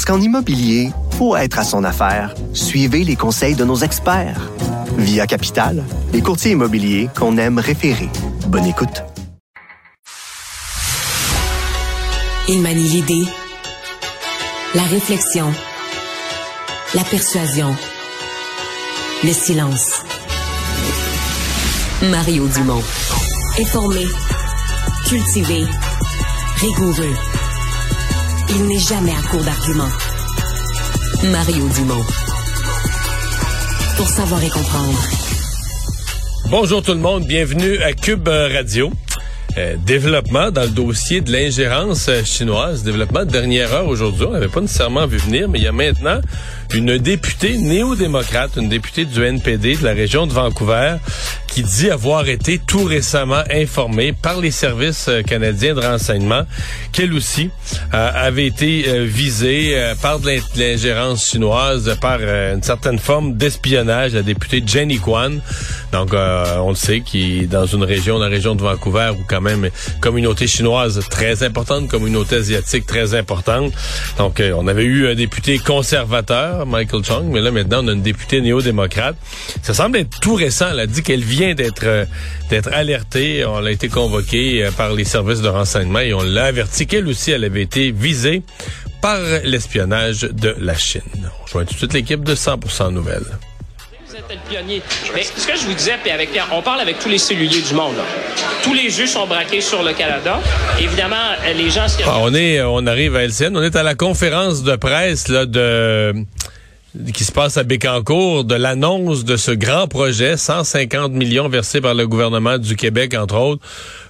Parce qu'en immobilier, pour être à son affaire, suivez les conseils de nos experts. Via Capital, les courtiers immobiliers qu'on aime référer. Bonne écoute. Il manie l'idée, la réflexion, la persuasion, le silence. Mario Dumont. Informé, cultivé, rigoureux. Il n'est jamais à court d'arguments. Mario Dumont. Pour savoir et comprendre. Bonjour tout le monde, bienvenue à Cube Radio. Euh, développement dans le dossier de l'ingérence euh, chinoise, développement de dernière heure aujourd'hui. On n'avait pas nécessairement vu venir, mais il y a maintenant une députée néo-démocrate, une députée du NPD de la région de Vancouver, qui dit avoir été tout récemment informée par les services euh, canadiens de renseignement qu'elle aussi avait été visée par de l'ingérence chinoise, par une certaine forme d'espionnage, la députée Jenny Kwan. Donc, on le sait, qui est dans une région, la région de Vancouver, où quand même communauté chinoise très importante, communauté asiatique très importante. Donc, on avait eu un député conservateur, Michael Chung, mais là, maintenant, on a une députée néo-démocrate. Ça semble être tout récent. Elle a dit qu'elle vient d'être d'être alertée. On a été convoqué par les services de renseignement et on l'a averti qu'elle aussi, elle avait été visée par l'espionnage de la Chine. On rejoint tout de suite l'équipe de 100% Nouvelles le pionnier. Mais ce que je vous disais, puis avec Pierre, on parle avec tous les celluliers du monde. Là. Tous les jeux sont braqués sur le Canada. Évidemment, les gens... Ah, on est, on arrive à LCN, on est à la conférence de presse là, de qui se passe à Bécancour, de l'annonce de ce grand projet, 150 millions versés par le gouvernement du Québec, entre autres,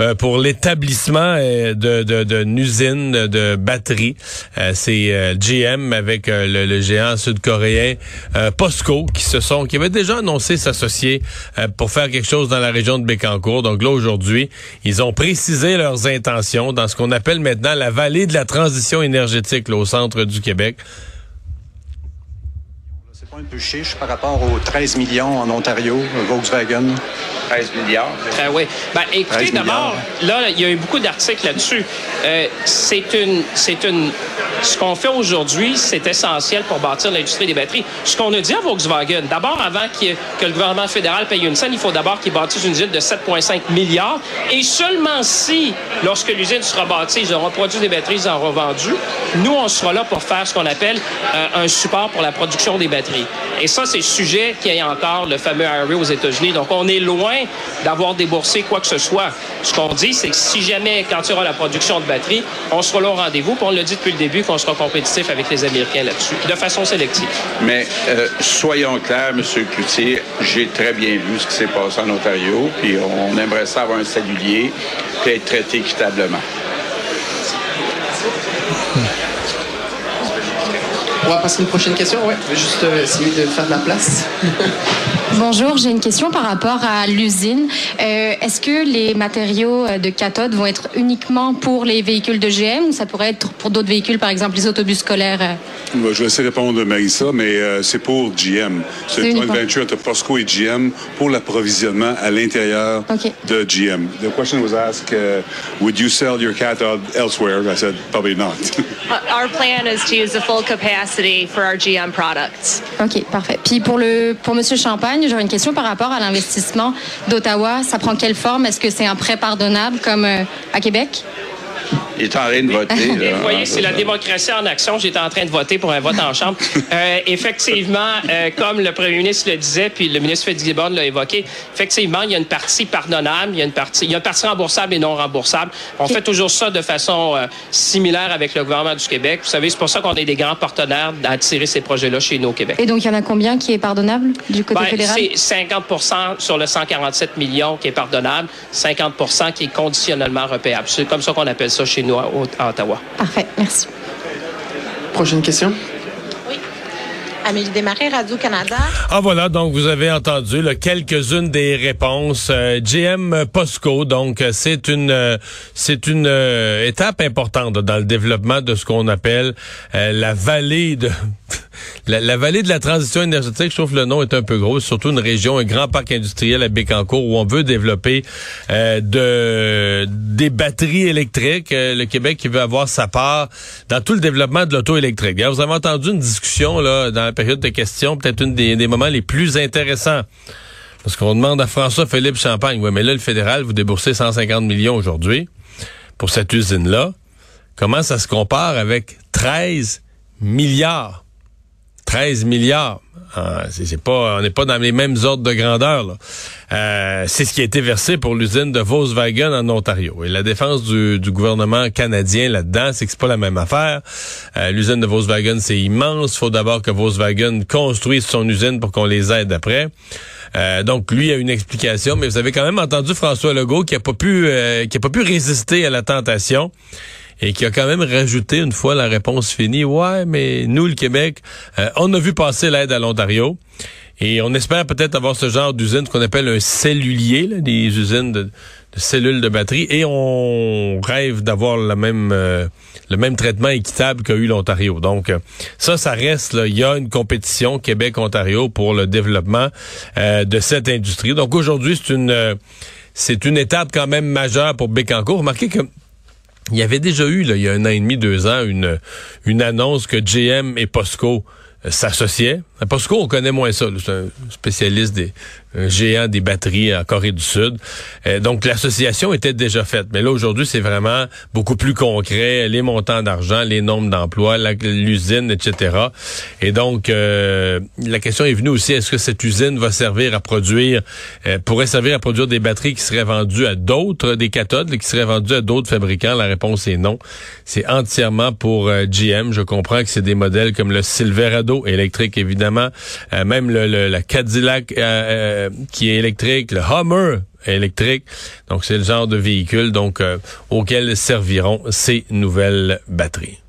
euh, pour l'établissement euh, de, d'une usine de batteries. Euh, c'est GM avec le, géant sud-coréen POSCO qui se sont, qui avait déjà annoncé s'associer pour faire quelque chose dans la région de Bécancour. Donc là, aujourd'hui, ils ont précisé leurs intentions dans ce qu'on appelle maintenant la vallée de la transition énergétique au centre du Québec un peu chiche par rapport aux 13 millions en Ontario, Volkswagen? 13 milliards. Euh, oui. Ben, écoutez, d'abord, là, il y a eu beaucoup d'articles là-dessus. Euh, c'est une, c'est une, ce qu'on fait aujourd'hui, c'est essentiel pour bâtir l'industrie des batteries. Ce qu'on a dit à Volkswagen, d'abord, avant que le gouvernement fédéral paye une scène, il faut d'abord qu'ils bâtissent une usine de 7,5 milliards. Et seulement si, lorsque l'usine sera bâtie, ils auront produit des batteries, ils en auront nous, on sera là pour faire ce qu'on appelle euh, un support pour la production des batteries. Et ça, c'est le sujet qui est encore le fameux IRA aux États-Unis. Donc, on est loin d'avoir déboursé quoi que ce soit. Ce qu'on dit, c'est que si jamais, quand il y aura la production de batteries, on sera là au rendez-vous. On l'a dit depuis le début sera compétitif avec les Américains là-dessus, de façon sélective. Mais euh, soyons clairs, M. Cloutier, j'ai très bien vu ce qui s'est passé en Ontario, puis on aimerait ça avoir un salulier, puis être traité équitablement. On va passer à une prochaine question. Ouais, je vais juste euh, essayer de faire de la place. Bonjour, j'ai une question par rapport à l'usine. Euh, est-ce que les matériaux euh, de cathode vont être uniquement pour les véhicules de GM ou ça pourrait être pour d'autres véhicules, par exemple les autobus scolaires? Je vais essayer de répondre à Marissa, mais c'est pour GM. C'est une joint venture entre POSCO et GM pour l'approvisionnement à l'intérieur de GM. The question was asked, uh, would you sell your cathode elsewhere? I said, probably not. our plan is to use the full capacity for our GM products. OK, parfait. Puis pour, le, pour M. Champagne, j'aurais une question par rapport à l'investissement d'Ottawa. Ça prend quelle forme? Est-ce que c'est un prêt pardonnable comme euh, à Québec? Il est en train de voter. Vous voyez, c'est la démocratie en action. J'étais en train de voter pour un vote en chambre. Euh, effectivement, euh, comme le premier ministre le disait, puis le ministre Fitzgibbon l'a évoqué, effectivement, il y a une partie pardonnable, il y a une partie, il y a une partie remboursable et non remboursable. On fait toujours ça de façon euh, similaire avec le gouvernement du Québec. Vous savez, c'est pour ça qu'on est des grands partenaires d'attirer ces projets-là chez nous au Québec. Et donc, il y en a combien qui est pardonnable du côté ben, fédéral? C'est 50% sur le 147 millions qui est pardonnable, 50% qui est conditionnellement repayable. C'est comme ça qu'on appelle ça chez nous à Ottawa. Parfait, merci. Prochaine question. Amélie Desmarais, Radio-Canada. Ah voilà, donc vous avez entendu quelques-unes des réponses. Euh, GM POSCO, donc euh, c'est une euh, c'est une étape importante dans le développement de ce qu'on appelle la vallée de la, vallée de la transition énergétique, je trouve le nom est un peu gros, surtout une région, un grand parc industriel à Bécancour où on veut développer euh, de des batteries électriques. Euh, le Québec qui veut avoir sa part dans tout le développement de l'auto électrique. Vous avez entendu une discussion là dans la période de questions, peut-être une des, des moments les plus intéressants. Parce qu'on demande à François-Philippe Champagne, oui, mais là, le fédéral, vous déboursez 150 millions aujourd'hui pour cette usine-là. Comment ça se compare avec 13 milliards? 13 milliards. Ah, c'est pas, on n'est pas dans les mêmes ordres de grandeur. Euh, c'est ce qui a été versé pour l'usine de Volkswagen en Ontario. Et la défense du, gouvernement canadien là-dedans, c'est que c'est pas la même affaire. Euh, l'usine de Volkswagen, c'est immense. Faut d'abord que Volkswagen construise son usine pour qu'on les aide après. Euh, donc lui a une explication, mais vous avez quand même entendu François Legault qui a pas pu, qui a pas pu résister à la tentation et qui a quand même rajouté une fois la réponse finie, ouais, mais nous, le Québec, euh, on a vu passer l'aide à l'Ontario. Et on espère peut-être avoir ce genre d'usine qu'on appelle un cellulier, des usines de, cellules de batterie, et on rêve d'avoir le même euh, le même traitement équitable qu'a eu l'Ontario. Donc ça, ça reste. Là, il y a une compétition Québec-Ontario pour le développement euh, de cette industrie. Donc aujourd'hui, c'est une c'est une étape quand même majeure pour Bécancourt. Remarquez que il y avait déjà eu, là, il y a un an et demi, deux ans, une, une annonce que GM et POSCO euh, s'associaient. POSCO, on connaît moins ça. C'est un spécialiste des, géant des batteries en Corée du Sud. Euh, donc l'association était déjà faite, mais là aujourd'hui c'est vraiment beaucoup plus concret, les montants d'argent, les nombres d'emplois, l'usine, etc. Et donc euh, la question est venue aussi est-ce que cette usine va servir à produire, euh, pourrait servir à produire des batteries qui seraient vendues à d'autres, des cathodes qui seraient vendues à d'autres fabricants? La réponse est non. C'est entièrement pour GM. Je comprends que c'est des modèles comme le Silverado électrique évidemment, même le, la Cadillac euh, qui est électrique, le Hummer électrique. Donc c'est le genre de véhicule donc euh, auquel serviront ces nouvelles batteries.